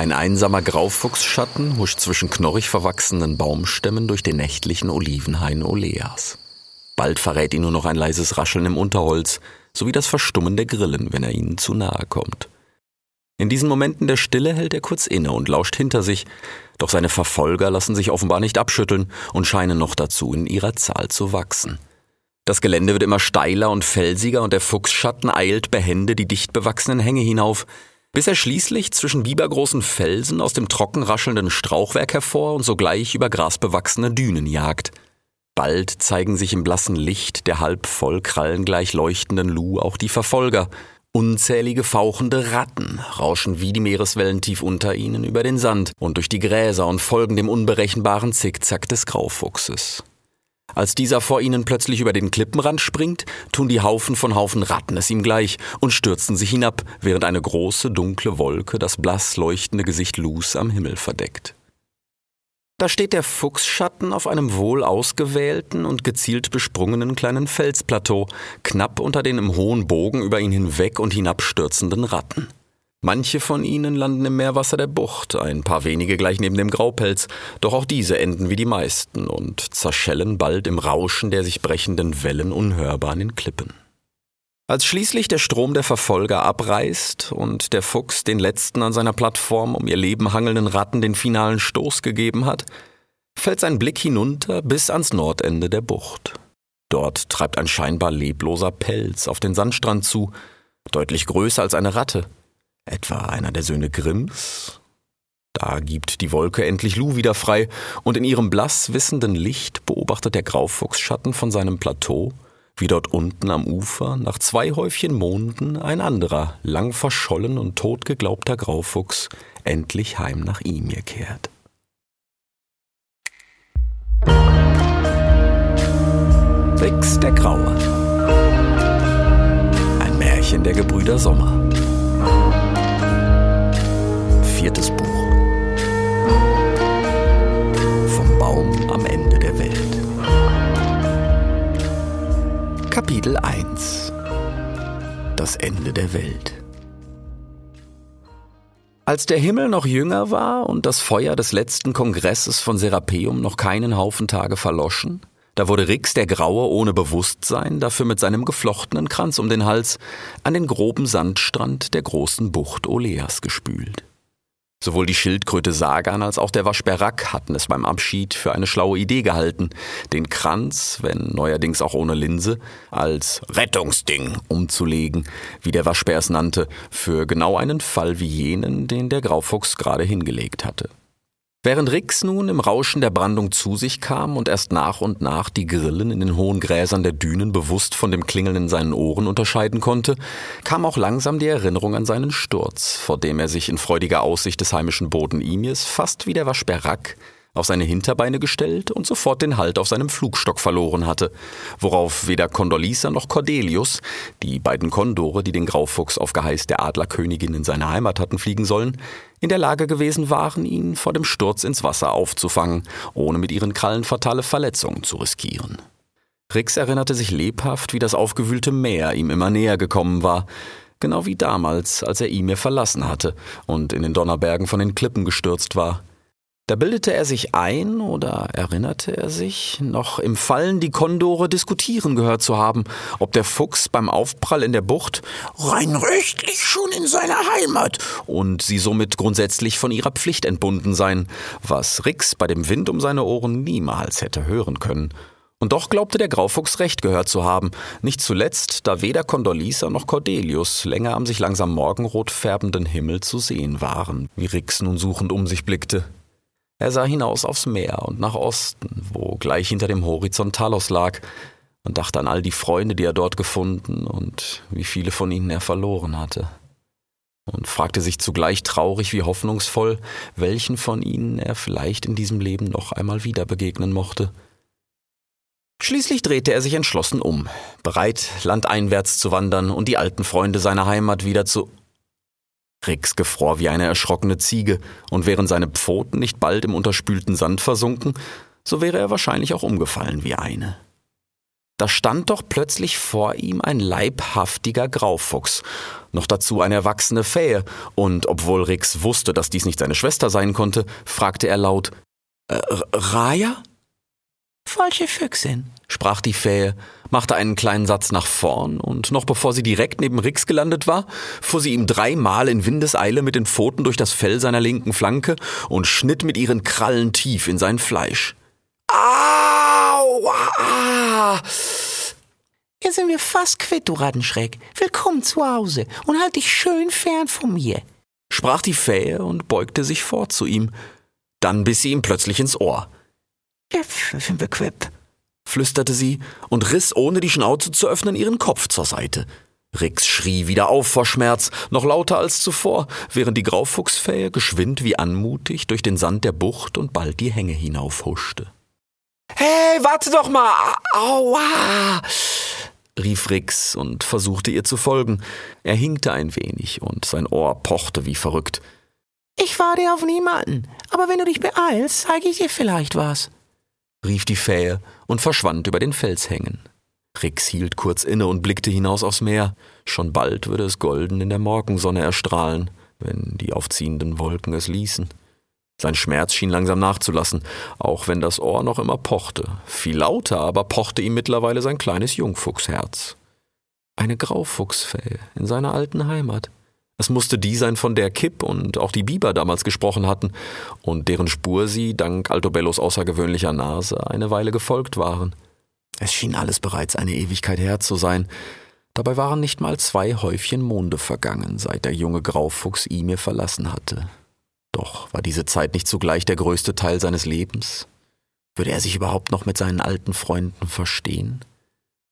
Ein einsamer Graufuchsschatten huscht zwischen knorrig verwachsenen Baumstämmen durch den nächtlichen Olivenhain Oleas. Bald verrät ihn nur noch ein leises Rascheln im Unterholz, sowie das Verstummen der Grillen, wenn er ihnen zu nahe kommt. In diesen Momenten der Stille hält er kurz inne und lauscht hinter sich, doch seine Verfolger lassen sich offenbar nicht abschütteln und scheinen noch dazu in ihrer Zahl zu wachsen. Das Gelände wird immer steiler und felsiger und der Fuchsschatten eilt behende die dicht bewachsenen Hänge hinauf, bis er schließlich zwischen bibergroßen Felsen aus dem trocken raschelnden Strauchwerk hervor und sogleich über grasbewachsene Dünen jagt. Bald zeigen sich im blassen Licht der halb voll krallengleich leuchtenden Lu auch die Verfolger. Unzählige fauchende Ratten rauschen wie die Meereswellen tief unter ihnen über den Sand und durch die Gräser und folgen dem unberechenbaren Zickzack des Graufuchses. Als dieser vor ihnen plötzlich über den Klippenrand springt, tun die Haufen von Haufen Ratten es ihm gleich und stürzen sich hinab, während eine große dunkle Wolke das blass leuchtende Gesicht Lus am Himmel verdeckt. Da steht der Fuchsschatten auf einem wohl ausgewählten und gezielt besprungenen kleinen Felsplateau, knapp unter den im hohen Bogen über ihn hinweg und hinabstürzenden Ratten. Manche von ihnen landen im Meerwasser der Bucht, ein paar wenige gleich neben dem Graupelz, doch auch diese enden wie die meisten und zerschellen bald im Rauschen der sich brechenden Wellen unhörbar an den Klippen. Als schließlich der Strom der Verfolger abreißt und der Fuchs den letzten an seiner Plattform um ihr Leben hangelnden Ratten den finalen Stoß gegeben hat, fällt sein Blick hinunter bis ans Nordende der Bucht. Dort treibt ein scheinbar lebloser Pelz auf den Sandstrand zu, deutlich größer als eine Ratte, Etwa einer der Söhne Grimms? Da gibt die Wolke endlich Lu wieder frei, und in ihrem blass wissenden Licht beobachtet der Graufuchsschatten von seinem Plateau, wie dort unten am Ufer nach zwei Häufchen Monden ein anderer, lang verschollen und tot geglaubter Graufuchs endlich heim nach Imir kehrt. Rix der Graue Ein Märchen der Gebrüder Sommer viertes Buch. Vom Baum am Ende der Welt. Kapitel 1 Das Ende der Welt. Als der Himmel noch jünger war und das Feuer des letzten Kongresses von Serapeum noch keinen Haufen Tage verloschen, da wurde Rix der Graue ohne Bewusstsein, dafür mit seinem geflochtenen Kranz um den Hals, an den groben Sandstrand der großen Bucht Oleas gespült. Sowohl die Schildkröte Sagan als auch der Waschbär Rack hatten es beim Abschied für eine schlaue Idee gehalten, den Kranz, wenn neuerdings auch ohne Linse, als Rettungsding umzulegen, wie der Waschbär es nannte, für genau einen Fall wie jenen, den der Graufuchs gerade hingelegt hatte. Während Rix nun im Rauschen der Brandung zu sich kam und erst nach und nach die Grillen in den hohen Gräsern der Dünen bewusst von dem Klingeln in seinen Ohren unterscheiden konnte, kam auch langsam die Erinnerung an seinen Sturz, vor dem er sich in freudiger Aussicht des heimischen Boden Imirs fast wie der Waschbär Rack auf seine Hinterbeine gestellt und sofort den Halt auf seinem Flugstock verloren hatte, worauf weder Condolisa noch Cordelius, die beiden Kondore, die den Graufuchs auf Geheiß der Adlerkönigin in seine Heimat hatten fliegen sollen, in der Lage gewesen waren, ihn vor dem Sturz ins Wasser aufzufangen, ohne mit ihren Krallen fatale Verletzungen zu riskieren. Rix erinnerte sich lebhaft, wie das aufgewühlte Meer ihm immer näher gekommen war, genau wie damals, als er Imir verlassen hatte und in den Donnerbergen von den Klippen gestürzt war. Da bildete er sich ein oder erinnerte er sich, noch im Fallen die Kondore diskutieren gehört zu haben, ob der Fuchs beim Aufprall in der Bucht rein rechtlich schon in seiner Heimat und sie somit grundsätzlich von ihrer Pflicht entbunden seien, was Rix bei dem Wind um seine Ohren niemals hätte hören können. Und doch glaubte der Graufuchs recht gehört zu haben, nicht zuletzt, da weder Condolisa noch Cordelius länger am sich langsam morgenrot färbenden Himmel zu sehen waren, wie Rix nun suchend um sich blickte. Er sah hinaus aufs Meer und nach Osten, wo gleich hinter dem Horizont Talos lag, und dachte an all die Freunde, die er dort gefunden und wie viele von ihnen er verloren hatte. Und fragte sich zugleich traurig wie hoffnungsvoll, welchen von ihnen er vielleicht in diesem Leben noch einmal wieder begegnen mochte. Schließlich drehte er sich entschlossen um, bereit, landeinwärts zu wandern und die alten Freunde seiner Heimat wieder zu Rix gefror wie eine erschrockene Ziege, und wären seine Pfoten nicht bald im unterspülten Sand versunken, so wäre er wahrscheinlich auch umgefallen wie eine. da stand doch plötzlich vor ihm ein leibhaftiger Graufuchs, noch dazu eine erwachsene Fähe, und obwohl Rix wusste, dass dies nicht seine Schwester sein konnte, fragte er laut äh, Raya? Falsche Füchsin, sprach die Fähe, machte einen kleinen Satz nach vorn, und noch bevor sie direkt neben Rix gelandet war, fuhr sie ihm dreimal in Windeseile mit den Pfoten durch das Fell seiner linken Flanke und schnitt mit ihren Krallen tief in sein Fleisch. Aua! Jetzt sind wir fast quitt, du Rattenschreck. Willkommen zu Hause und halt dich schön fern von mir, sprach die Fähe und beugte sich vor zu ihm. Dann biss sie ihm plötzlich ins Ohr. Quitt, flüsterte sie und riss, ohne die Schnauze zu öffnen, ihren Kopf zur Seite. Rix schrie wieder auf vor Schmerz, noch lauter als zuvor, während die Graufuchsfähe geschwind wie anmutig durch den Sand der Bucht und bald die Hänge hinaufhuschte. Hey, warte doch mal! Aua! rief Rix und versuchte ihr zu folgen. Er hinkte ein wenig und sein Ohr pochte wie verrückt. Ich warte auf niemanden, aber wenn du dich beeilst, zeige ich dir vielleicht was, rief die Fähe und verschwand über den Felshängen. Rix hielt kurz inne und blickte hinaus aufs Meer. Schon bald würde es golden in der Morgensonne erstrahlen, wenn die aufziehenden Wolken es ließen. Sein Schmerz schien langsam nachzulassen, auch wenn das Ohr noch immer pochte. Viel lauter aber pochte ihm mittlerweile sein kleines Jungfuchsherz. Eine Graufuchsfell in seiner alten Heimat. Es musste die sein, von der Kipp und auch die Biber damals gesprochen hatten und deren Spur sie, dank Altobellos außergewöhnlicher Nase, eine Weile gefolgt waren. Es schien alles bereits eine Ewigkeit her zu sein. Dabei waren nicht mal zwei Häufchen Monde vergangen, seit der junge Graufuchs ihn mir verlassen hatte. Doch war diese Zeit nicht zugleich der größte Teil seines Lebens? Würde er sich überhaupt noch mit seinen alten Freunden verstehen?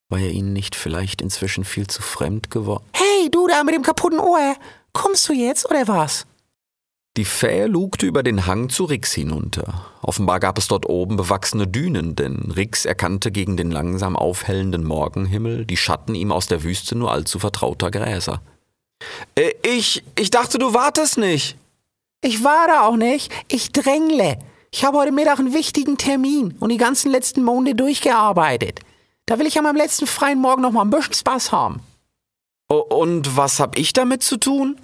War er ihnen nicht vielleicht inzwischen viel zu fremd geworden? Hey, du da mit dem kaputten Ohr! Kommst du jetzt oder was? Die Fähe lugte über den Hang zu Rix hinunter. Offenbar gab es dort oben bewachsene Dünen, denn Rix erkannte gegen den langsam aufhellenden Morgenhimmel die Schatten ihm aus der Wüste nur allzu vertrauter Gräser. Äh, ich, ich dachte, du wartest nicht, ich warte auch nicht. Ich drängle. Ich habe heute Mittag einen wichtigen Termin und die ganzen letzten Monate durchgearbeitet. Da will ich an meinem letzten freien Morgen noch mal ein bisschen Spaß haben. Und was hab ich damit zu tun?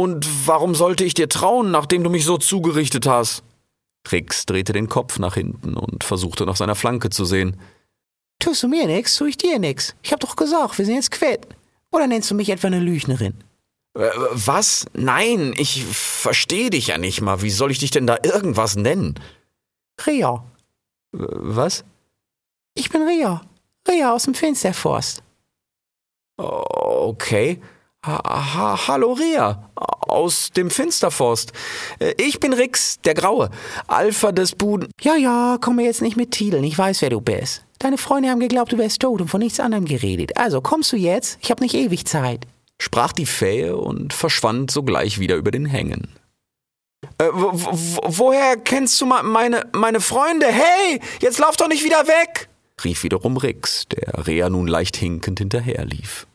Und warum sollte ich dir trauen, nachdem du mich so zugerichtet hast? Rix drehte den Kopf nach hinten und versuchte nach seiner Flanke zu sehen. Tust du mir nix, tu ich dir nix. Ich hab doch gesagt, wir sind jetzt quitt. Oder nennst du mich etwa eine Lügnerin? Äh, was? Nein, ich verstehe dich ja nicht mal. Wie soll ich dich denn da irgendwas nennen? Ria. Was? Ich bin Ria. Ria aus dem Finsterforst. Okay. Ha ha Hallo Ria, aus dem Finsterforst. Äh, ich bin Rix, der Graue, Alpha des Buden. Ja, ja, komm mir jetzt nicht mit Titeln, ich weiß, wer du bist. Deine Freunde haben geglaubt, du wärst tot und von nichts anderem geredet. Also kommst du jetzt? Ich hab nicht ewig Zeit sprach die Fähe und verschwand sogleich wieder über den Hängen. Äh, woher kennst du meine, meine Freunde? Hey, jetzt lauf doch nicht wieder weg! rief wiederum Rix, der Rea nun leicht hinkend hinterherlief.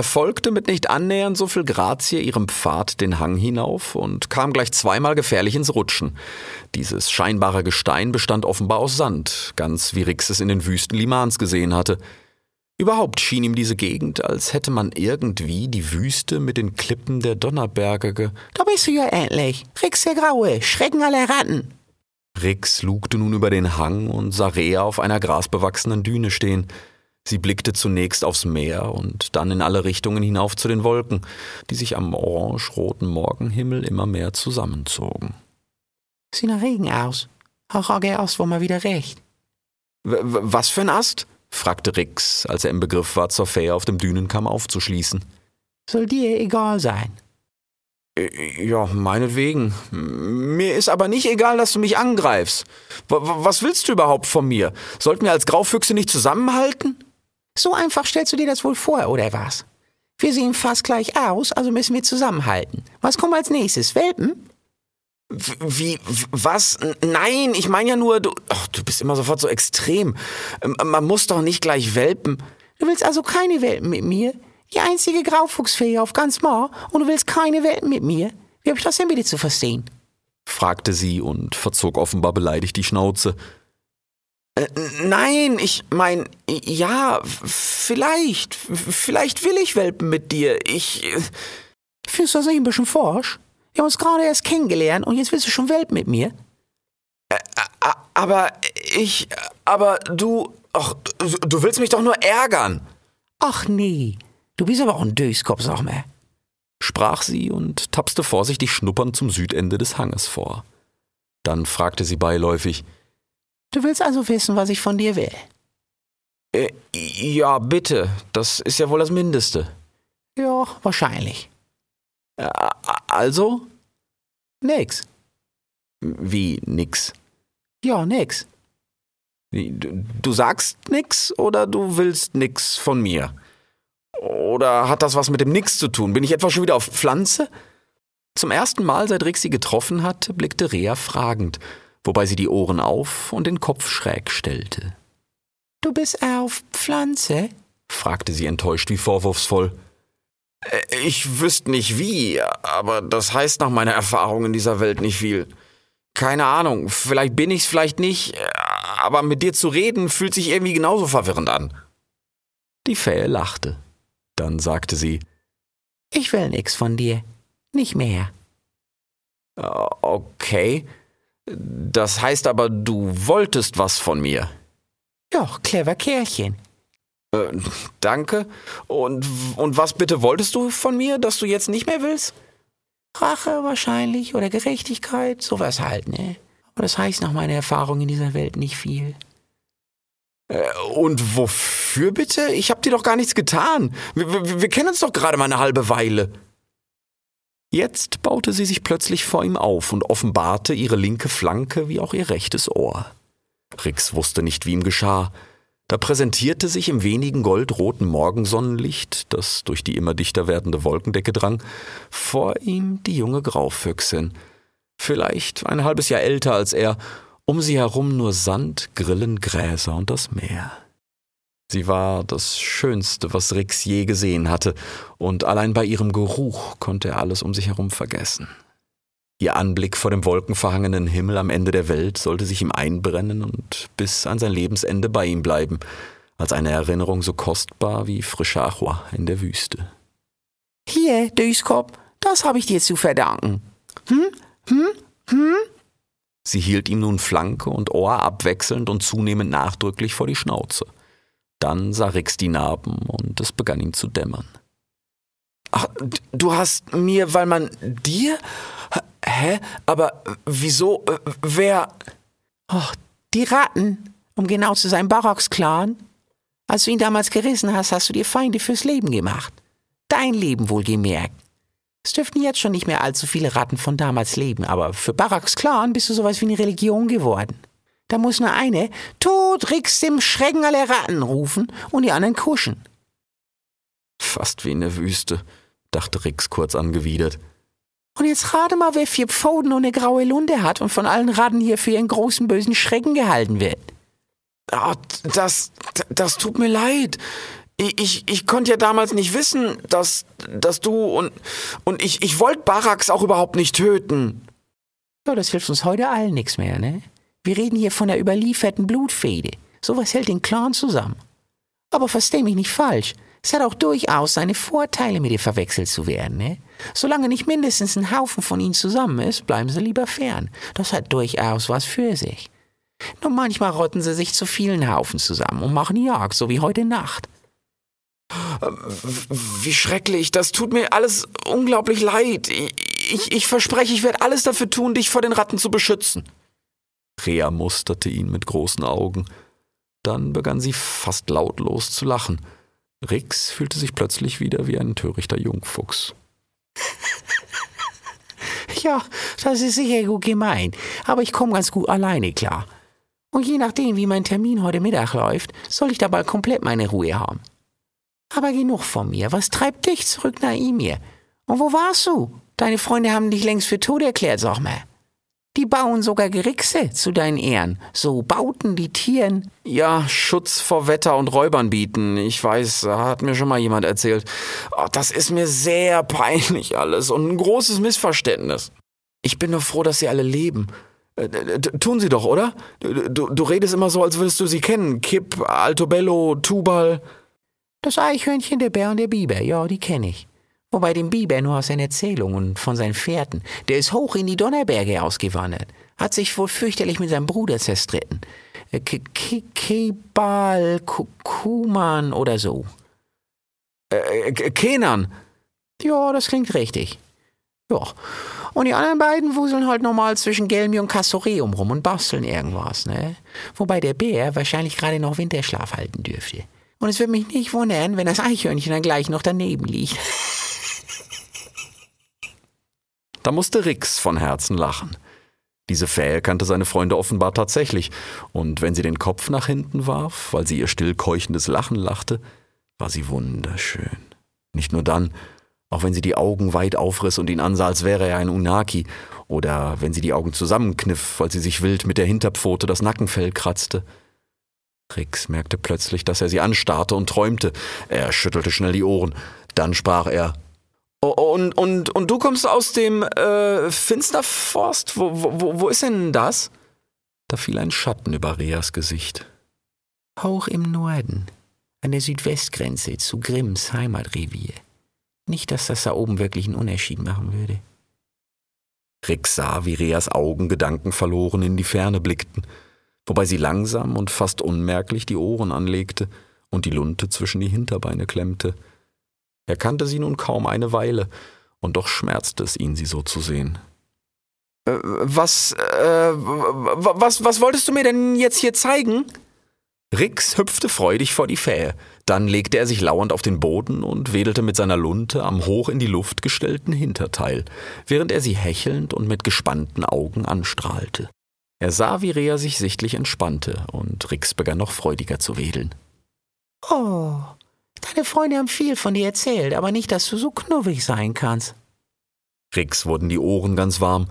Er folgte mit nicht annähernd so viel Grazie ihrem Pfad den Hang hinauf und kam gleich zweimal gefährlich ins Rutschen. Dieses scheinbare Gestein bestand offenbar aus Sand, ganz wie Rix es in den Wüsten Limans gesehen hatte. Überhaupt schien ihm diese Gegend, als hätte man irgendwie die Wüste mit den Klippen der Donnerberge ge... Da bist du ja endlich. Rix der Graue, Schrecken aller Ratten. Rix lugte nun über den Hang und sah Rea auf einer grasbewachsenen Düne stehen. Sie blickte zunächst aufs Meer und dann in alle Richtungen hinauf zu den Wolken, die sich am orange-roten Morgenhimmel immer mehr zusammenzogen. Sieht nach Regen aus. Auch der Ast war mal wieder recht. W was für ein Ast? fragte Rix, als er im Begriff war, zur Fähe auf dem Dünenkamm aufzuschließen. Soll dir egal sein. Ja, meinetwegen. Mir ist aber nicht egal, dass du mich angreifst. W was willst du überhaupt von mir? Sollten wir als Graufüchse nicht zusammenhalten? So einfach stellst du dir das wohl vor, oder was? Wir sehen fast gleich aus, also müssen wir zusammenhalten. Was kommt als nächstes? Welpen? Wie, was? Nein, ich meine ja nur, du, ach, du bist immer sofort so extrem. Ähm, man muss doch nicht gleich welpen. Du willst also keine Welpen mit mir? Die einzige Graufuchsfee auf ganz Mar und du willst keine Welpen mit mir? Wie hab ich das denn bitte zu verstehen? fragte sie und verzog offenbar beleidigt die Schnauze. Äh, nein, ich mein, ja, vielleicht, vielleicht will ich Welpen mit dir. Ich. Äh, Findest du das nicht ein bisschen forsch? Wir haben uns gerade erst kennengelernt und jetzt willst du schon Welpen mit mir? Äh, aber ich, aber du, ach, du willst mich doch nur ärgern. Ach nee, du bist aber auch ein Döskopf, sag mal. Sprach sie und tapste vorsichtig schnuppernd zum Südende des Hanges vor. Dann fragte sie beiläufig, Du willst also wissen, was ich von dir will? Äh, ja, bitte. Das ist ja wohl das Mindeste. Ja, wahrscheinlich. Äh, also? Nix. Wie nix? Ja, nix. Du, du sagst nix oder du willst nix von mir? Oder hat das was mit dem Nix zu tun? Bin ich etwa schon wieder auf Pflanze? Zum ersten Mal, seit Rick sie getroffen hatte, blickte Rea fragend wobei sie die Ohren auf und den Kopf schräg stellte. Du bist auf Pflanze? fragte sie enttäuscht wie vorwurfsvoll. Äh, ich wüsste nicht wie, aber das heißt nach meiner Erfahrung in dieser Welt nicht viel. Keine Ahnung, vielleicht bin ich's, vielleicht nicht, aber mit dir zu reden fühlt sich irgendwie genauso verwirrend an. Die Fähe lachte. Dann sagte sie, Ich will nix von dir. Nicht mehr. Äh, okay. Das heißt aber, du wolltest was von mir. Ja, clever Kerlchen. Äh, danke. Und, und was bitte wolltest du von mir, dass du jetzt nicht mehr willst? Rache wahrscheinlich oder Gerechtigkeit, sowas halt, ne? Aber das heißt nach meiner Erfahrung in dieser Welt nicht viel. Äh, und wofür bitte? Ich hab dir doch gar nichts getan. Wir, wir, wir kennen uns doch gerade mal eine halbe Weile. Jetzt baute sie sich plötzlich vor ihm auf und offenbarte ihre linke Flanke wie auch ihr rechtes Ohr. Rix wusste nicht, wie ihm geschah. Da präsentierte sich im wenigen goldroten Morgensonnenlicht, das durch die immer dichter werdende Wolkendecke drang, vor ihm die junge Graufüchsin, vielleicht ein halbes Jahr älter als er, um sie herum nur Sand, Grillen, Gräser und das Meer. Sie war das Schönste, was Rix je gesehen hatte, und allein bei ihrem Geruch konnte er alles um sich herum vergessen. Ihr Anblick vor dem wolkenverhangenen Himmel am Ende der Welt sollte sich ihm einbrennen und bis an sein Lebensende bei ihm bleiben, als eine Erinnerung so kostbar wie frische Achua in der Wüste. Hier, Döskop, das habe ich dir zu verdanken. Hm? Hm? Hm? Sie hielt ihm nun Flanke und Ohr abwechselnd und zunehmend nachdrücklich vor die Schnauze. Dann sah Rix die Narben und es begann ihm zu dämmern. Ach, du hast mir, weil man dir? Hä? Aber wieso? Äh, wer? Ach, die Ratten, um genau zu sein, Barocks Clan. Als du ihn damals gerissen hast, hast du dir Feinde fürs Leben gemacht. Dein Leben wohlgemerkt. Es dürften jetzt schon nicht mehr allzu viele Ratten von damals leben, aber für Baraks Clan bist du sowas wie eine Religion geworden. Da muss nur eine Tod Rix dem Schrecken aller Ratten rufen und die anderen kuschen. Fast wie in der Wüste, dachte Rix kurz angewidert. Und jetzt rate mal, wer vier Pfoten und eine graue Lunde hat und von allen Ratten hier für ihren großen bösen Schrecken gehalten wird. Oh, das, das tut mir leid. Ich, ich, ich konnte ja damals nicht wissen, dass, dass du und, und ich, ich wollte Baraks auch überhaupt nicht töten. Ja, das hilft uns heute allen nichts mehr, ne? Wir reden hier von der überlieferten Blutfehde. Sowas hält den Clan zusammen. Aber versteh mich nicht falsch. Es hat auch durchaus seine Vorteile, mit ihr verwechselt zu werden, ne? Solange nicht mindestens ein Haufen von ihnen zusammen ist, bleiben sie lieber fern. Das hat durchaus was für sich. Nur manchmal rotten sie sich zu vielen Haufen zusammen und machen Jagd, so wie heute Nacht. Wie schrecklich, das tut mir alles unglaublich leid. Ich, ich, ich verspreche, ich werde alles dafür tun, dich vor den Ratten zu beschützen. Rea musterte ihn mit großen Augen. Dann begann sie fast lautlos zu lachen. Rix fühlte sich plötzlich wieder wie ein törichter Jungfuchs. ja, das ist sicher gut gemeint, aber ich komme ganz gut alleine klar. Und je nachdem, wie mein Termin heute Mittag läuft, soll ich dabei komplett meine Ruhe haben. Aber genug von mir. Was treibt dich zurück nach Imir? Und wo warst du? Deine Freunde haben dich längst für tot erklärt, sag mal. Die bauen sogar Gerichse zu deinen Ehren. So bauten die Tieren. Ja, Schutz vor Wetter und Räubern bieten. Ich weiß, hat mir schon mal jemand erzählt. Oh, das ist mir sehr peinlich alles und ein großes Missverständnis. Ich bin nur froh, dass sie alle leben. Äh, tun sie doch, oder? Du, du redest immer so, als würdest du sie kennen. Kipp, Altobello, Tubal. Das Eichhörnchen, der Bär und der Biber, ja, die kenne ich. Wobei den Biber nur aus seinen Erzählungen von seinen Pferden. Der ist hoch in die Donnerberge ausgewandert. Hat sich wohl fürchterlich mit seinem Bruder zerstritten. Äh, Kebal, Kuman oder so. Äh, äh Kenan. Ja, das klingt richtig. Ja. Und die anderen beiden wuseln halt normal zwischen Gelmi und Castoreum rum und basteln irgendwas, ne? Wobei der Bär wahrscheinlich gerade noch Winterschlaf halten dürfte. Und es würde mich nicht wundern, wenn das Eichhörnchen dann gleich noch daneben liegt. Da musste Rix von Herzen lachen. Diese Fähe kannte seine Freunde offenbar tatsächlich, und wenn sie den Kopf nach hinten warf, weil sie ihr still keuchendes Lachen lachte, war sie wunderschön. Nicht nur dann, auch wenn sie die Augen weit aufriss und ihn ansah, als wäre er ein Unaki, oder wenn sie die Augen zusammenkniff, weil sie sich wild mit der Hinterpfote das Nackenfell kratzte. Rix merkte plötzlich, dass er sie anstarrte und träumte. Er schüttelte schnell die Ohren. Dann sprach er und, und, und du kommst aus dem äh, Finsterforst? Wo, wo, wo ist denn das? Da fiel ein Schatten über Reas Gesicht. Hoch im Norden, an der Südwestgrenze zu Grimms Heimatrevier. Nicht, dass das da oben wirklich einen Unterschied machen würde. Rick sah, wie Reas Augen gedankenverloren in die Ferne blickten, wobei sie langsam und fast unmerklich die Ohren anlegte und die Lunte zwischen die Hinterbeine klemmte. Er kannte sie nun kaum eine Weile, und doch schmerzte es ihn, sie so zu sehen. Äh, was, äh, was, was wolltest du mir denn jetzt hier zeigen? Rix hüpfte freudig vor die Fähe. Dann legte er sich lauernd auf den Boden und wedelte mit seiner Lunte am hoch in die Luft gestellten Hinterteil, während er sie hechelnd und mit gespannten Augen anstrahlte. Er sah, wie Rea sich sichtlich entspannte, und Rix begann noch freudiger zu wedeln. Oh, Deine Freunde haben viel von dir erzählt, aber nicht, dass du so knuffig sein kannst. Rix wurden die Ohren ganz warm.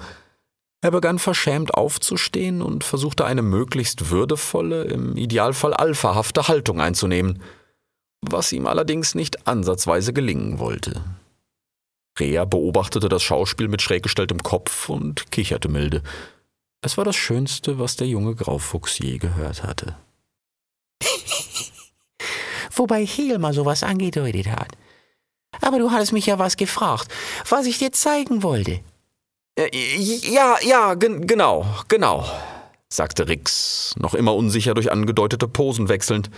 Er begann verschämt aufzustehen und versuchte eine möglichst würdevolle, im Idealfall alphahafte Haltung einzunehmen, was ihm allerdings nicht ansatzweise gelingen wollte. Rea beobachtete das Schauspiel mit schräg gestelltem Kopf und kicherte milde. Es war das Schönste, was der junge Graufuchs je gehört hatte wobei Heel mal sowas angedeutet hat. Aber du hattest mich ja was gefragt, was ich dir zeigen wollte. Äh, ja, ja, genau, genau, sagte Rix, noch immer unsicher durch angedeutete Posen wechselnd,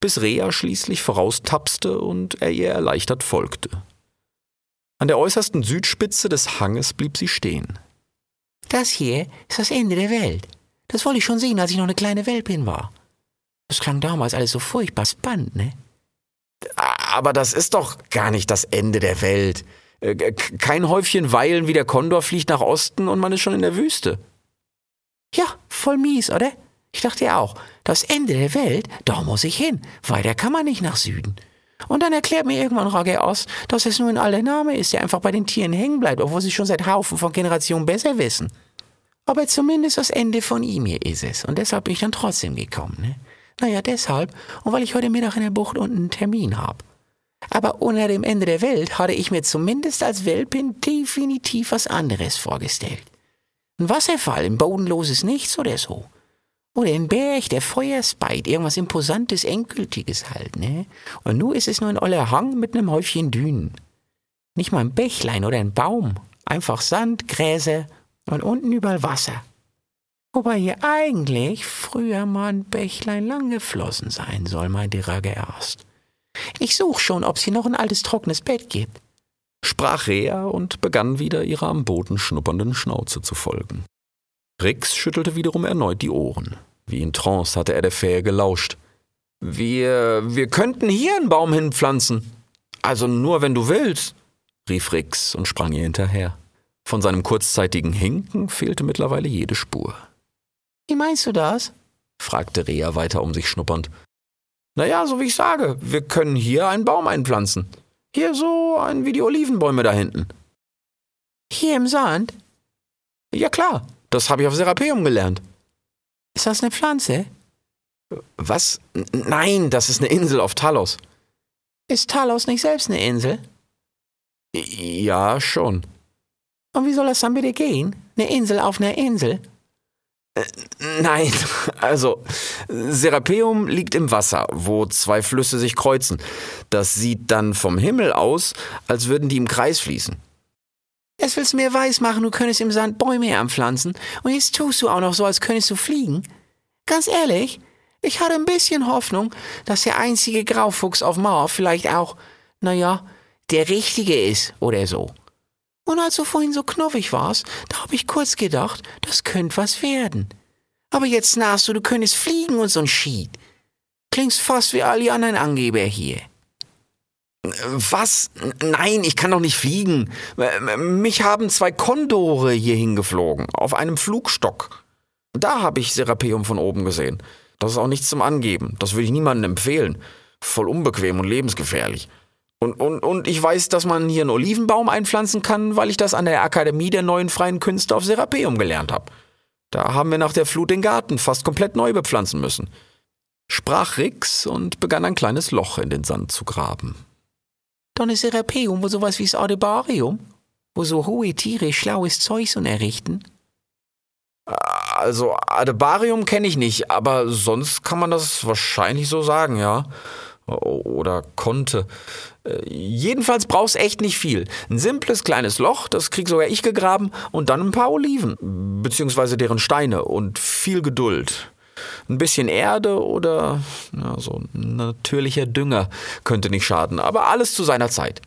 bis Rea schließlich voraustapste und er ihr erleichtert folgte. An der äußersten Südspitze des Hanges blieb sie stehen. Das hier ist das Ende der Welt. Das wollte ich schon sehen, als ich noch eine kleine Welpin war. Das klang damals alles so furchtbar spannend, ne? Aber das ist doch gar nicht das Ende der Welt. Äh, kein Häufchen Weilen wie der Kondor fliegt nach Osten und man ist schon in der Wüste. Ja, voll mies, oder? Ich dachte ja auch, das Ende der Welt, da muss ich hin. Weiter kann man nicht nach Süden. Und dann erklärt mir irgendwann Rage aus, dass es nur ein alter Name ist, der einfach bei den Tieren hängen bleibt, obwohl sie schon seit Haufen von Generationen besser wissen. Aber zumindest das Ende von ihm hier ist es. Und deshalb bin ich dann trotzdem gekommen, ne? Naja, deshalb und weil ich heute Mittag in der Bucht unten einen Termin habe. Aber unter dem Ende der Welt hatte ich mir zumindest als Welpin definitiv was anderes vorgestellt. Ein Wasserfall, ein bodenloses Nichts oder so. Oder ein Berg, der Feuer speit, irgendwas Imposantes, Endgültiges halt, ne? Und nun ist es nur ein oller Hang mit einem Häufchen Dünen. Nicht mal ein Bächlein oder ein Baum. Einfach Sand, Gräser und unten überall Wasser. Wobei hier eigentlich früher mal ein Bächlein lang geflossen sein soll, meinte Rage erst. Ich such schon, ob's hier noch ein altes trockenes Bett gibt. Sprach Rea und begann wieder ihrer am Boden schnuppernden Schnauze zu folgen. Rix schüttelte wiederum erneut die Ohren. Wie in Trance hatte er der Fähe gelauscht. Wir, wir könnten hier einen Baum hinpflanzen. Also nur, wenn du willst, rief Rix und sprang ihr hinterher. Von seinem kurzzeitigen Hinken fehlte mittlerweile jede Spur. Wie meinst du das? fragte Rea weiter um sich schnuppernd. Naja, so wie ich sage, wir können hier einen Baum einpflanzen. Hier so ein wie die Olivenbäume da hinten. Hier im Sand? Ja klar, das habe ich auf Serapeum gelernt. Ist das eine Pflanze? Was? Nein, das ist eine Insel auf Talos. Ist Talos nicht selbst eine Insel? Ja, schon. Und wie soll das dann bitte gehen? Eine Insel auf einer Insel? Äh, nein, also Serapeum liegt im Wasser, wo zwei Flüsse sich kreuzen. Das sieht dann vom Himmel aus, als würden die im Kreis fließen. Jetzt willst du mir weismachen, du könntest im Sand Bäume anpflanzen und jetzt tust du auch noch so, als könntest du fliegen. Ganz ehrlich, ich hatte ein bisschen Hoffnung, dass der einzige Graufuchs auf Mauer vielleicht auch, naja, der Richtige ist oder so. Und als du vorhin so knuffig warst, da hab ich kurz gedacht, das könnte was werden. Aber jetzt nahst du, du könntest fliegen und so ein Schied. Klingst fast wie all die anderen Angeber hier. Was? Nein, ich kann doch nicht fliegen. Mich haben zwei Kondore hier hingeflogen, auf einem Flugstock. Da habe ich Serapeum von oben gesehen. Das ist auch nichts zum Angeben. Das würde ich niemandem empfehlen. Voll unbequem und lebensgefährlich. Und, und, und ich weiß, dass man hier einen Olivenbaum einpflanzen kann, weil ich das an der Akademie der neuen freien Künste auf Serapeum gelernt habe. Da haben wir nach der Flut den Garten fast komplett neu bepflanzen müssen. Sprach Rix und begann ein kleines Loch in den Sand zu graben. Dann ist Serapeum wohl sowas wie das Adebarium, wo so hohe Tiere schlaues Zeug und errichten? Also Adebarium kenne ich nicht, aber sonst kann man das wahrscheinlich so sagen, ja. Oder konnte. Äh, jedenfalls brauchst echt nicht viel. Ein simples kleines Loch, das krieg sogar ich gegraben, und dann ein paar Oliven, beziehungsweise deren Steine und viel Geduld. Ein bisschen Erde oder ja, so natürlicher Dünger könnte nicht schaden, aber alles zu seiner Zeit.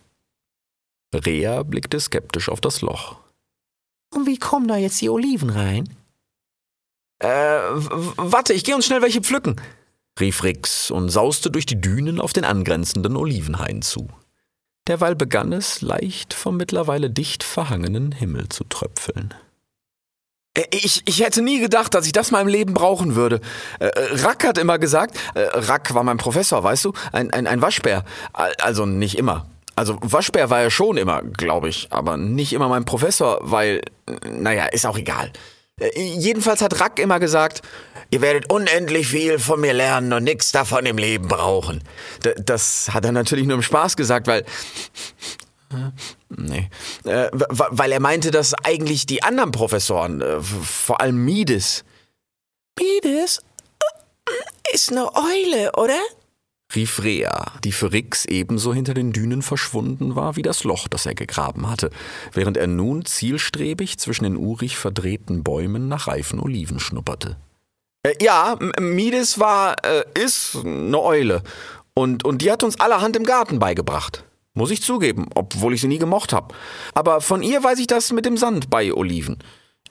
Rea blickte skeptisch auf das Loch. Und wie kommen da jetzt die Oliven rein? Äh, warte, ich geh uns schnell welche pflücken, rief Rix und sauste durch die Dünen auf den angrenzenden Olivenhain zu. Derweil begann es, leicht vom mittlerweile dicht verhangenen Himmel zu tröpfeln. Äh, ich, ich hätte nie gedacht, dass ich das mal im Leben brauchen würde. Äh, Rack hat immer gesagt, äh, Rack war mein Professor, weißt du, ein, ein, ein Waschbär. Also nicht immer. Also Waschbär war er schon immer, glaube ich, aber nicht immer mein Professor, weil, naja, ist auch egal. Äh, jedenfalls hat Rack immer gesagt, ihr werdet unendlich viel von mir lernen und nichts davon im Leben brauchen. D das hat er natürlich nur im Spaß gesagt, weil... Nee. Äh, weil er meinte, dass eigentlich die anderen Professoren, äh, vor allem Mides... Mides? Äh, ist eine Eule, oder? rief Rea, die für Rix ebenso hinter den Dünen verschwunden war wie das Loch, das er gegraben hatte, während er nun zielstrebig zwischen den urig verdrehten Bäumen nach reifen Oliven schnupperte. Äh, ja, Mides war, äh, ist eine Eule. Und, und die hat uns allerhand im Garten beigebracht. Muss ich zugeben, obwohl ich sie nie gemocht habe. Aber von ihr weiß ich das mit dem Sand bei Oliven.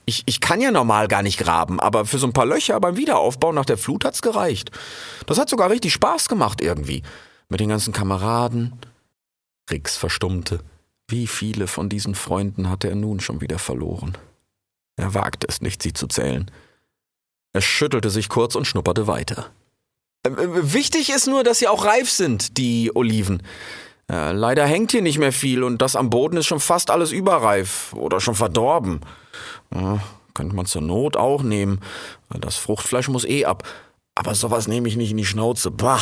Ich, ich kann ja normal gar nicht graben, aber für so ein paar Löcher beim Wiederaufbau nach der Flut hat's gereicht. Das hat sogar richtig Spaß gemacht irgendwie. Mit den ganzen Kameraden. Rix verstummte. Wie viele von diesen Freunden hatte er nun schon wieder verloren? Er wagte es nicht, sie zu zählen. Er schüttelte sich kurz und schnupperte weiter. Äh, äh, wichtig ist nur, dass sie auch reif sind, die Oliven. Äh, leider hängt hier nicht mehr viel und das am Boden ist schon fast alles überreif oder schon verdorben. Ja, könnte man zur Not auch nehmen. Das Fruchtfleisch muss eh ab. Aber sowas nehme ich nicht in die Schnauze. Bah!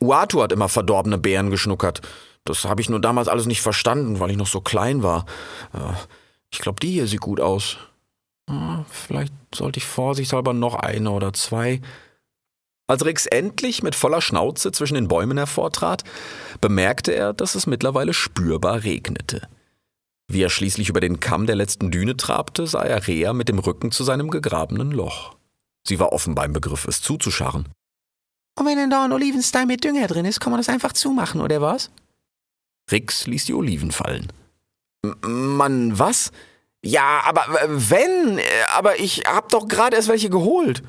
Uatu hat immer verdorbene Beeren geschnuckert. Das habe ich nur damals alles nicht verstanden, weil ich noch so klein war. Ich glaube, die hier sieht gut aus. Vielleicht sollte ich vorsichtshalber noch eine oder zwei. Als Rix endlich mit voller Schnauze zwischen den Bäumen hervortrat, bemerkte er, dass es mittlerweile spürbar regnete. Wie er schließlich über den Kamm der letzten Düne trabte, sah er Rea mit dem Rücken zu seinem gegrabenen Loch. Sie war offenbar im Begriff, es zuzuscharren. Und wenn denn da ein Olivenstein mit Dünger drin ist, kann man das einfach zumachen, oder was? Rix ließ die Oliven fallen. Mann, was? Ja, aber wenn, aber ich hab doch gerade erst welche geholt.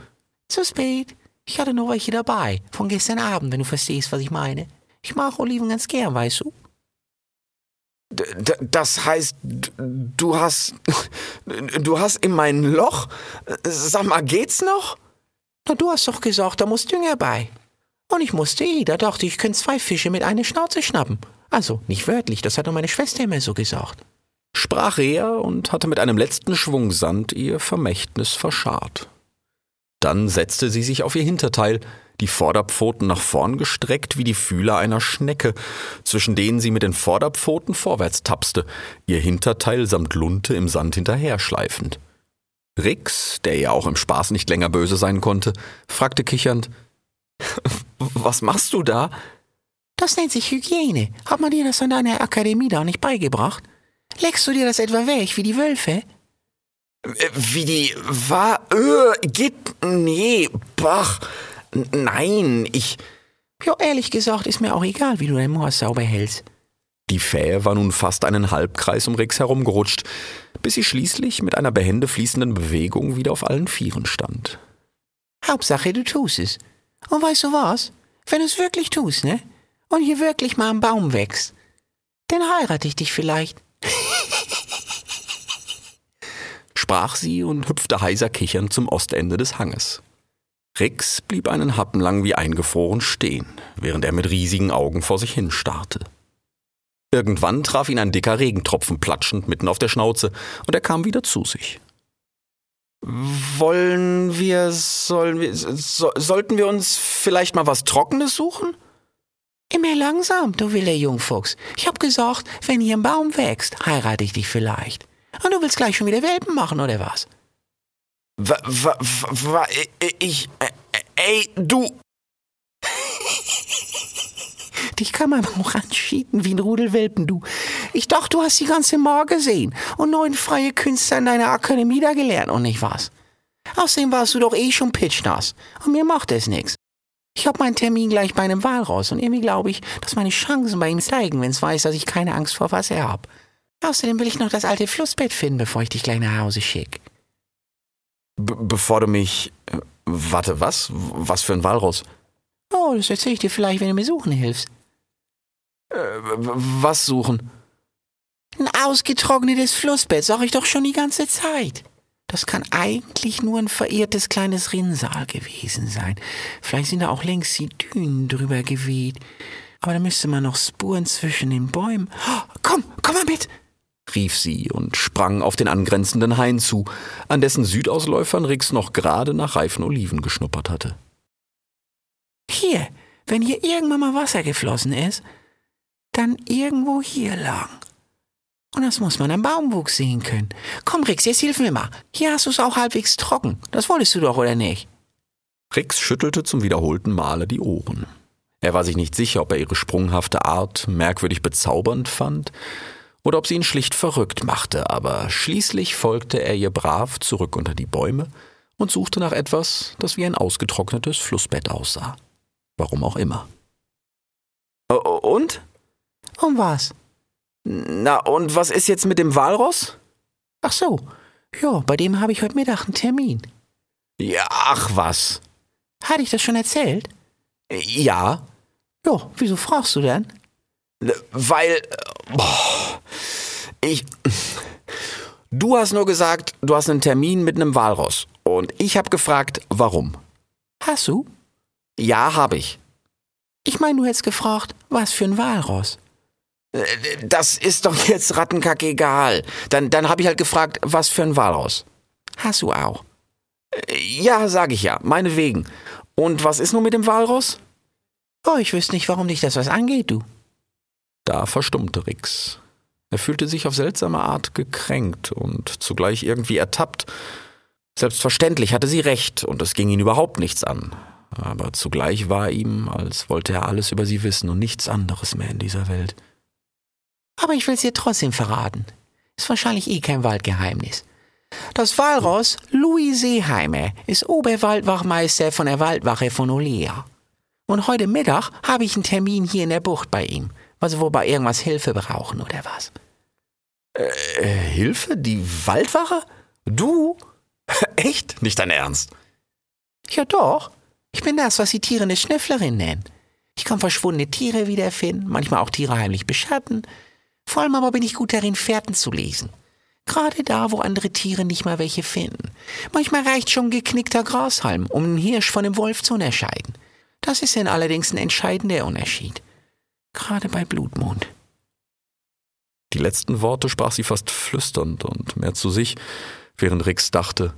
Zu spät. Ich hatte noch welche dabei, von gestern Abend, wenn du verstehst, was ich meine. Ich mag Oliven ganz gern, weißt du? D das heißt, du hast. Du hast in mein Loch? Sag mal, geht's noch? Na, du hast doch gesagt, da muss Dünger bei. Und ich musste eh, da dachte ich, ich könnte zwei Fische mit einer Schnauze schnappen. Also, nicht wörtlich, das hat doch meine Schwester immer so gesagt. Sprach er und hatte mit einem letzten Schwung Sand ihr Vermächtnis verscharrt. Dann setzte sie sich auf ihr Hinterteil, die Vorderpfoten nach vorn gestreckt wie die Fühler einer Schnecke, zwischen denen sie mit den Vorderpfoten vorwärts tapste, ihr Hinterteil samt Lunte im Sand hinterher schleifend. Rix, der ja auch im Spaß nicht länger böse sein konnte, fragte kichernd, Was machst du da? Das nennt sich Hygiene. Hat man dir das an deiner Akademie da nicht beigebracht? Leckst du dir das etwa weg, wie die Wölfe? Äh, wie die war? Äh, geht. Nee, bach. Nein, ich. Ja, ehrlich gesagt, ist mir auch egal, wie du dein Moor sauber hältst. Die Fähe war nun fast einen Halbkreis um Rix herumgerutscht, bis sie schließlich mit einer behende fließenden Bewegung wieder auf allen Vieren stand. Hauptsache, du tust es. Und weißt du was? Wenn du es wirklich tust, ne? Und hier wirklich mal ein Baum wächst, dann heirate ich dich vielleicht. Sprach sie und hüpfte heiser kichernd zum Ostende des Hanges. Rix blieb einen Happen lang wie eingefroren stehen, während er mit riesigen Augen vor sich hin starrte. Irgendwann traf ihn ein dicker Regentropfen platschend mitten auf der Schnauze, und er kam wieder zu sich. Wollen wir, sollen wir, so, sollten wir uns vielleicht mal was Trockenes suchen? Immer langsam, du wilder Jungfuchs. Ich hab gesagt, wenn hier ein Baum wächst, heirate ich dich vielleicht. Und du willst gleich schon wieder Welpen machen, oder was? Wa, wa, wa, ich, äh, ey, du. Dich kann man auch anschieten wie ein Rudel Welpen, du. Ich dachte, du hast die ganze Mar gesehen und neun freie Künste an deiner Akademie da gelernt und nicht was. Außerdem warst du doch eh schon pitchnass und mir macht es nix. Ich hab meinen Termin gleich bei einem Walross und irgendwie glaube ich, dass meine Chancen bei ihm steigen, wenn's weiß, dass ich keine Angst vor Wasser hab. Außerdem will ich noch das alte Flussbett finden, bevor ich dich gleich nach Hause schick. Be bevor du mich. Äh, warte, was? Was für ein Walross? Oh, das erzähl ich dir vielleicht, wenn du mir suchen hilfst. Äh, was suchen? Ein ausgetrocknetes Flussbett, sag ich doch schon die ganze Zeit. Das kann eigentlich nur ein verirrtes kleines Rinnsal gewesen sein. Vielleicht sind da auch längst die Dünen drüber geweht. Aber da müsste man noch Spuren zwischen den Bäumen. Oh, komm, komm mal mit! rief sie und sprang auf den angrenzenden Hain zu, an dessen Südausläufern Rix noch gerade nach reifen Oliven geschnuppert hatte. Hier, wenn hier irgendwann mal Wasser geflossen ist, dann irgendwo hier lang. Und das muss man am Baumwuchs sehen können. Komm, Rix, jetzt hilf mir mal. Hier hast du es auch halbwegs trocken. Das wolltest du doch, oder nicht? Rix schüttelte zum wiederholten Male die Ohren. Er war sich nicht sicher, ob er ihre sprunghafte Art merkwürdig bezaubernd fand oder ob sie ihn schlicht verrückt machte, aber schließlich folgte er ihr brav zurück unter die Bäume und suchte nach etwas, das wie ein ausgetrocknetes Flussbett aussah. Warum auch immer. Und? Um was? Na, und was ist jetzt mit dem Walross? Ach so. Ja, bei dem habe ich heute Mittag einen Termin. Ja, ach was. Hatte ich das schon erzählt? Ja. Ja, wieso fragst du denn? Weil. Boah, ich. Du hast nur gesagt, du hast einen Termin mit einem Walross. Und ich habe gefragt, warum. Hast du? Ja, habe ich. Ich meine, du hättest gefragt, was für ein Walross. Äh, das ist doch jetzt Rattenkacke egal. Dann, dann habe ich halt gefragt, was für ein Walross. Hast du auch? Äh, ja, sag ich ja, meinetwegen. Und was ist nun mit dem Walross? Oh, ich wüsste nicht, warum dich das was angeht, du. Da verstummte Rix. Er fühlte sich auf seltsame Art gekränkt und zugleich irgendwie ertappt. Selbstverständlich hatte sie recht, und es ging ihn überhaupt nichts an. Aber zugleich war ihm, als wollte er alles über sie wissen und nichts anderes mehr in dieser Welt. Aber ich will's dir trotzdem verraten. Ist wahrscheinlich eh kein Waldgeheimnis. Das Walross Louis Seeheimer ist Oberwaldwachmeister von der Waldwache von Olea. Und heute Mittag habe ich einen Termin hier in der Bucht bei ihm, weil sie wohl bei irgendwas Hilfe brauchen oder was. Äh, Hilfe? Die Waldwache? Du? Echt? Nicht dein Ernst? Ja doch. Ich bin das, was die Tiere eine Schnüfflerin nennen. Ich kann verschwundene Tiere wiederfinden, manchmal auch Tiere heimlich beschatten. Vor allem aber bin ich gut darin, Fährten zu lesen. Gerade da, wo andere Tiere nicht mal welche finden. Manchmal reicht schon geknickter Grashalm, um einen Hirsch von einem Wolf zu unterscheiden. Das ist dann allerdings ein entscheidender Unterschied. Gerade bei Blutmond. Die letzten Worte sprach sie fast flüsternd und mehr zu sich, während Rix dachte,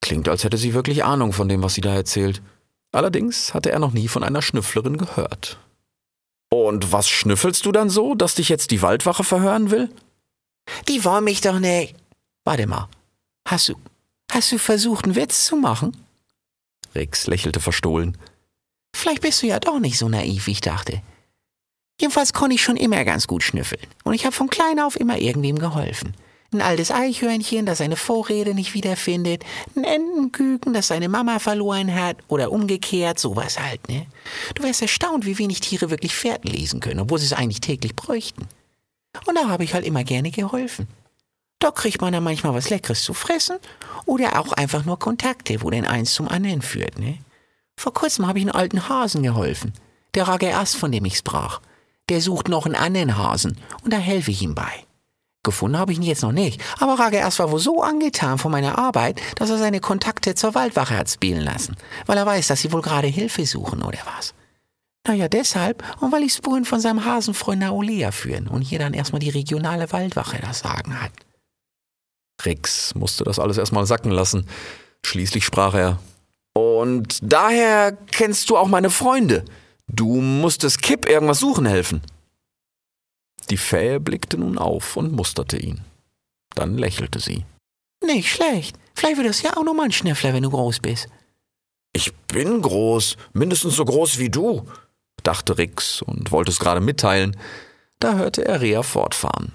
klingt, als hätte sie wirklich Ahnung von dem, was sie da erzählt. Allerdings hatte er noch nie von einer Schnüfflerin gehört. Und was schnüffelst du dann so, dass dich jetzt die Waldwache verhören will? Die wollen mich doch nicht. Warte mal. Hast du, Hast du versucht, einen Witz zu machen? Rix lächelte verstohlen. Vielleicht bist du ja doch nicht so naiv, wie ich dachte. Jedenfalls konnte ich schon immer ganz gut schnüffeln. Und ich habe von klein auf immer irgendwem geholfen. Ein altes Eichhörnchen, das seine Vorräte nicht wiederfindet. Ein Entenküken, das seine Mama verloren hat. Oder umgekehrt, sowas halt, ne? Du wärst erstaunt, wie wenig Tiere wirklich Pferden lesen können, obwohl sie es eigentlich täglich bräuchten. Und da habe ich halt immer gerne geholfen. Da kriegt man dann manchmal was Leckeres zu fressen oder auch einfach nur Kontakte, wo denn eins zum anderen führt, ne? Vor kurzem habe ich einen alten Hasen geholfen. Der Rage Ast, von dem ich sprach. Der sucht noch einen anderen Hasen und da helfe ich ihm bei. Gefunden habe ich ihn jetzt noch nicht, aber Rage Ast war wohl so angetan von meiner Arbeit, dass er seine Kontakte zur Waldwache hat spielen lassen, weil er weiß, dass sie wohl gerade Hilfe suchen oder was. Naja, deshalb und weil ich Spuren von seinem Hasenfreund Naolea führen und hier dann erstmal die regionale Waldwache das Sagen hat. Rix musste das alles erstmal sacken lassen. Schließlich sprach er. Und daher kennst du auch meine Freunde. Du musstest Kipp irgendwas suchen helfen. Die Fähe blickte nun auf und musterte ihn. Dann lächelte sie. Nicht schlecht. Vielleicht wird das ja auch nochmal ein Schnäffler, wenn du groß bist. Ich bin groß, mindestens so groß wie du, dachte Rix und wollte es gerade mitteilen. Da hörte er Rea fortfahren.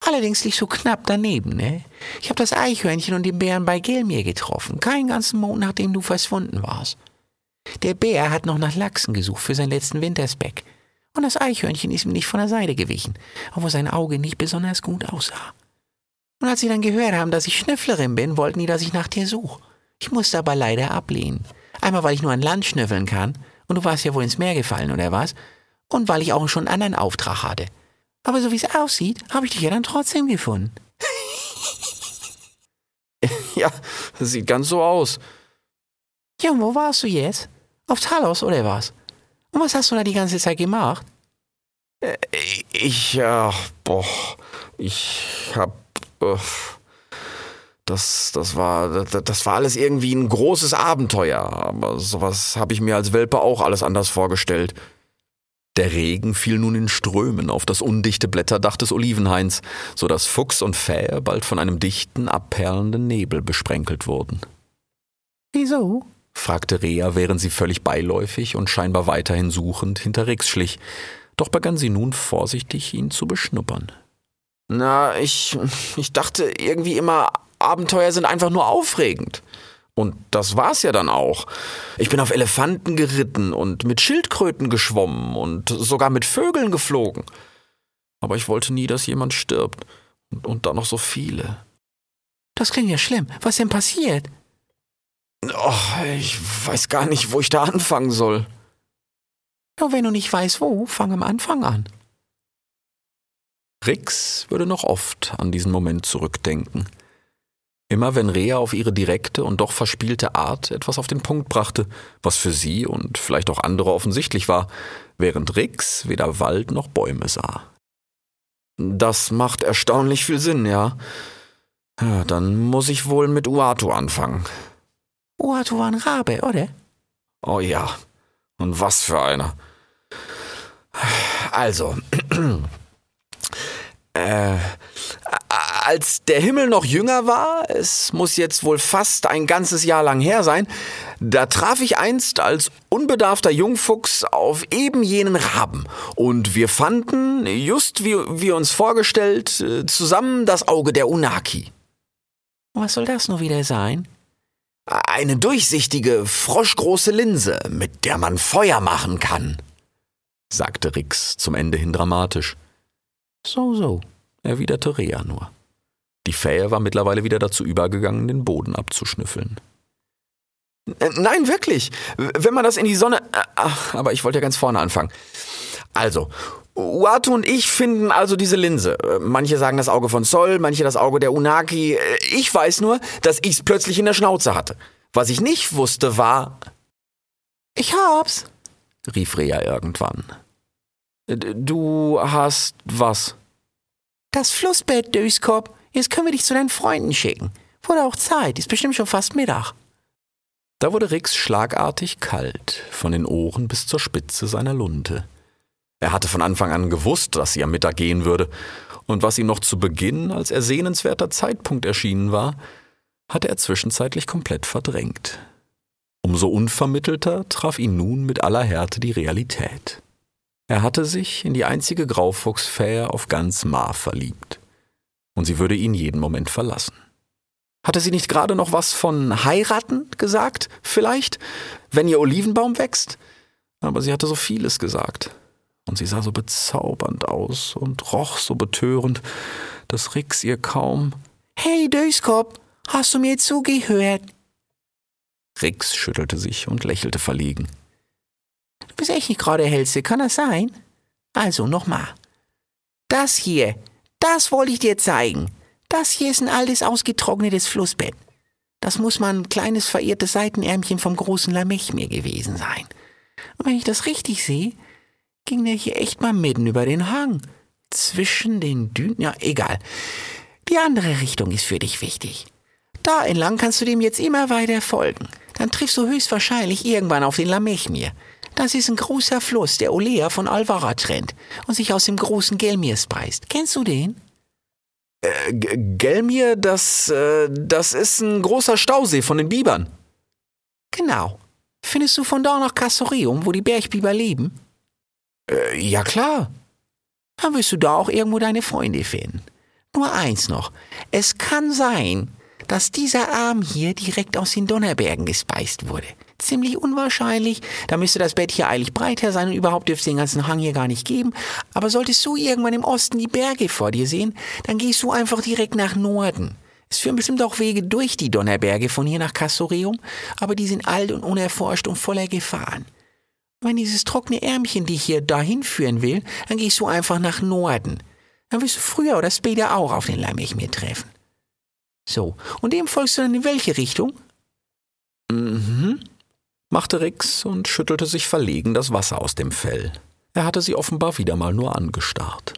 Allerdings liegt so knapp daneben, ne? Ich habe das Eichhörnchen und den Bären bei Gelmir getroffen, keinen ganzen Monat nachdem du verschwunden warst. Der Bär hat noch nach Lachsen gesucht für seinen letzten Winterspeck. Und das Eichhörnchen ist ihm nicht von der Seite gewichen, obwohl sein Auge nicht besonders gut aussah. Und als sie dann gehört haben, dass ich Schnüfflerin bin, wollten die, dass ich nach dir suche. Ich musste aber leider ablehnen. Einmal, weil ich nur an Land schnüffeln kann, und du warst ja wohl ins Meer gefallen, oder was? Und weil ich auch schon einen anderen Auftrag hatte. Aber so wie es aussieht, habe ich dich ja dann trotzdem gefunden. ja, das sieht ganz so aus. Ja, und wo warst du jetzt? Auf Talos oder was? Und was hast du da die ganze Zeit gemacht? Äh, ich, ja, boah, ich hab, äh, das, das war, das, das war alles irgendwie ein großes Abenteuer, aber sowas habe ich mir als Welpe auch alles anders vorgestellt. Der Regen fiel nun in Strömen auf das undichte Blätterdach des Olivenhains, so dass Fuchs und Fähe bald von einem dichten, abperlenden Nebel besprenkelt wurden. Wieso? Fragte Rea, während sie völlig beiläufig und scheinbar weiterhin suchend hinter Rix schlich, doch begann sie nun vorsichtig, ihn zu beschnuppern. Na, ich, ich dachte irgendwie immer, Abenteuer sind einfach nur aufregend. Und das war's ja dann auch. Ich bin auf Elefanten geritten und mit Schildkröten geschwommen und sogar mit Vögeln geflogen. Aber ich wollte nie, dass jemand stirbt. Und, und dann noch so viele. Das klingt ja schlimm. Was denn passiert? Oh, ich weiß gar nicht, wo ich da anfangen soll. Ja, wenn du nicht weißt, wo, fang am Anfang an. Rix würde noch oft an diesen Moment zurückdenken. Immer wenn Rea auf ihre direkte und doch verspielte Art etwas auf den Punkt brachte, was für sie und vielleicht auch andere offensichtlich war, während Rix weder Wald noch Bäume sah. Das macht erstaunlich viel Sinn, ja. ja dann muss ich wohl mit Uatu anfangen. Uatu war ein Rabe, oder? Oh ja. Und was für einer. Also, äh, als der Himmel noch jünger war, es muss jetzt wohl fast ein ganzes Jahr lang her sein, da traf ich einst als unbedarfter Jungfuchs auf eben jenen Raben. Und wir fanden, just wie wir uns vorgestellt, äh, zusammen das Auge der Unaki. Was soll das nur wieder sein? Eine durchsichtige, froschgroße Linse, mit der man Feuer machen kann, sagte Rix zum Ende hin dramatisch. So, so, erwiderte Rea nur. Die Fähe war mittlerweile wieder dazu übergegangen, den Boden abzuschnüffeln. Nein, wirklich. Wenn man das in die Sonne. Ach, aber ich wollte ja ganz vorne anfangen. Also, Uatu und ich finden also diese Linse. Manche sagen das Auge von Sol, manche das Auge der Unaki. Ich weiß nur, dass ich's plötzlich in der Schnauze hatte. Was ich nicht wusste, war. Ich hab's, rief Rea irgendwann. Du hast was? Das Flussbett, Döskop. Jetzt können wir dich zu deinen Freunden schicken. Wurde auch Zeit, ist bestimmt schon fast Mittag. Da wurde Rix schlagartig kalt, von den Ohren bis zur Spitze seiner Lunte. Er hatte von Anfang an gewusst, dass sie am Mittag gehen würde, und was ihm noch zu Beginn als ersehnenswerter Zeitpunkt erschienen war, hatte er zwischenzeitlich komplett verdrängt. Umso unvermittelter traf ihn nun mit aller Härte die Realität. Er hatte sich in die einzige Graufuchsfähe auf ganz Mar verliebt. Und sie würde ihn jeden Moment verlassen. Hatte sie nicht gerade noch was von heiraten gesagt? Vielleicht, wenn ihr Olivenbaum wächst? Aber sie hatte so vieles gesagt. Und sie sah so bezaubernd aus und roch so betörend, dass Rix ihr kaum Hey, Döskop, hast du mir zugehört? Rix schüttelte sich und lächelte verlegen. Du bist echt nicht gerade Hälse, kann das sein? Also nochmal. Das hier, das wollte ich dir zeigen. Das hier ist ein altes, ausgetrocknetes Flussbett. Das muss mal ein kleines verirrtes Seitenärmchen vom großen Lamechmeer gewesen sein. Und wenn ich das richtig sehe, ging der hier echt mal mitten über den Hang. Zwischen den Dünen, ja, egal. Die andere Richtung ist für dich wichtig. Da entlang kannst du dem jetzt immer weiter folgen. Dann triffst du höchstwahrscheinlich irgendwann auf den Lamechmir. Das ist ein großer Fluss, der Olea von Alvara trennt und sich aus dem großen Gelmir speist. Kennst du den? Äh, Gelmir, das, äh, das ist ein großer Stausee von den Bibern. Genau. Findest du von da nach Castoreum, wo die Bergbiber leben? Äh, ja klar. Dann wirst du da auch irgendwo deine Freunde finden. Nur eins noch. Es kann sein, dass dieser Arm hier direkt aus den Donnerbergen gespeist wurde. Ziemlich unwahrscheinlich, da müsste das Bett hier eilig breiter sein und überhaupt dürfte es den ganzen Hang hier gar nicht geben. Aber solltest du irgendwann im Osten die Berge vor dir sehen, dann gehst du einfach direkt nach Norden. Es führen bestimmt auch Wege durch die Donnerberge von hier nach Castoreum, aber die sind alt und unerforscht und voller Gefahren. Wenn dieses trockene Ärmchen dich hier dahin führen will, dann gehst du einfach nach Norden. Dann wirst du früher oder später auch auf den Lamechmir treffen. So, und dem folgst du dann in welche Richtung? Mhm, machte Rix und schüttelte sich verlegen das Wasser aus dem Fell. Er hatte sie offenbar wieder mal nur angestarrt.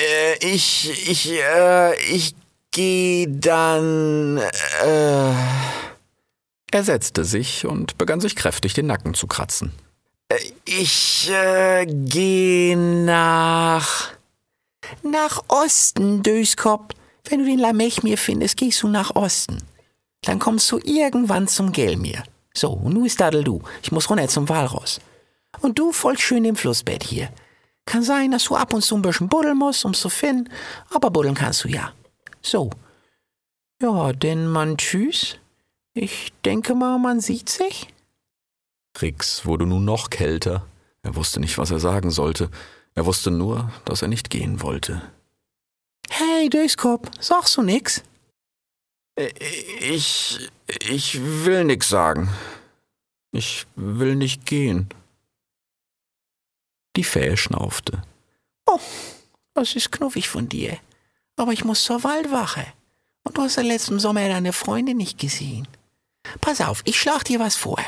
Äh, ich, ich, äh, ich geh dann, äh. Er setzte sich und begann sich kräftig den Nacken zu kratzen. Ich, äh, geh nach. Nach Osten, Döskop. Wenn du den Lamechmir findest, gehst du nach Osten. Dann kommst du irgendwann zum Gelmir. So, und nu ist Daddel du. Ich muss runter zum Walross. Und du folgst schön dem Flussbett hier. Kann sein, dass du ab und zu ein bisschen buddeln musst, um's zu finden, aber buddeln kannst du ja. So. Ja, denn man tschüss. Ich denke mal, man sieht sich. Rix wurde nun noch kälter. Er wusste nicht, was er sagen sollte. Er wusste nur, dass er nicht gehen wollte. Hey, Döskop, sagst du nix? Ich. ich will nix sagen. Ich will nicht gehen. Die Fähe schnaufte. Oh, das ist knuffig von dir. Aber ich muss zur Waldwache. Und du hast ja letzten Sommer deine Freunde nicht gesehen. Pass auf, ich schlag dir was vor.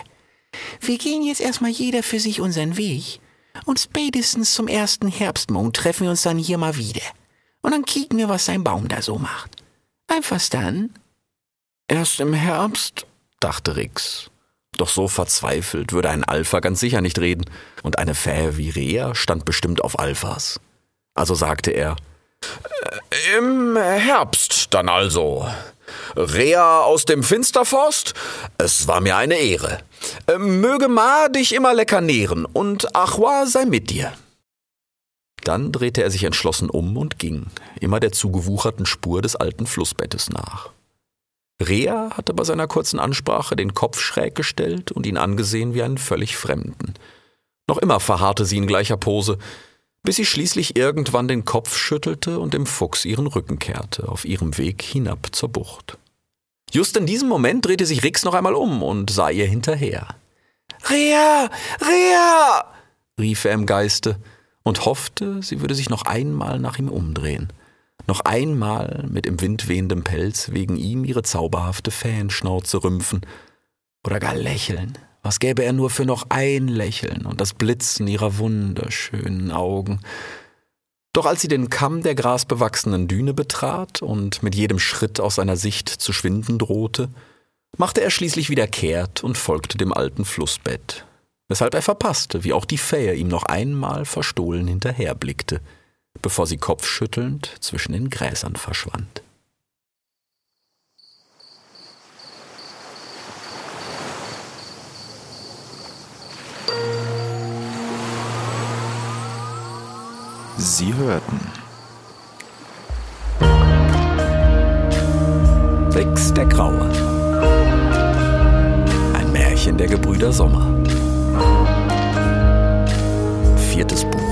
Wir gehen jetzt erstmal jeder für sich unseren Weg. Und spätestens zum ersten Herbstmond treffen wir uns dann hier mal wieder. Und dann kicken wir, was sein Baum da so macht. Einverstanden? Erst im Herbst, dachte Rix. Doch so verzweifelt würde ein Alpha ganz sicher nicht reden, und eine Fähe wie Rea stand bestimmt auf Alphas. Also sagte er, äh, Im Herbst dann also. Rea aus dem Finsterforst, es war mir eine Ehre. Äh, möge Ma dich immer lecker nähren und Achwa sei mit dir. Dann drehte er sich entschlossen um und ging, immer der zugewucherten Spur des alten Flussbettes nach. Rea hatte bei seiner kurzen Ansprache den Kopf schräg gestellt und ihn angesehen wie einen völlig Fremden. Noch immer verharrte sie in gleicher Pose, bis sie schließlich irgendwann den Kopf schüttelte und dem Fuchs ihren Rücken kehrte, auf ihrem Weg hinab zur Bucht. Just in diesem Moment drehte sich Rix noch einmal um und sah ihr hinterher. Rea! Rea! rief er im Geiste und hoffte, sie würde sich noch einmal nach ihm umdrehen, noch einmal mit im Wind wehendem Pelz wegen ihm ihre zauberhafte Fähenschnauze rümpfen oder gar lächeln. Was gäbe er nur für noch ein Lächeln und das Blitzen ihrer wunderschönen Augen. Doch als sie den Kamm der grasbewachsenen Düne betrat und mit jedem Schritt aus seiner Sicht zu schwinden drohte, machte er schließlich wieder kehrt und folgte dem alten Flussbett, weshalb er verpasste, wie auch die Fähe ihm noch einmal verstohlen hinterherblickte, bevor sie kopfschüttelnd zwischen den Gräsern verschwand. Sie hörten Rix der Graue. Ein Märchen der Gebrüder Sommer. Viertes Buch.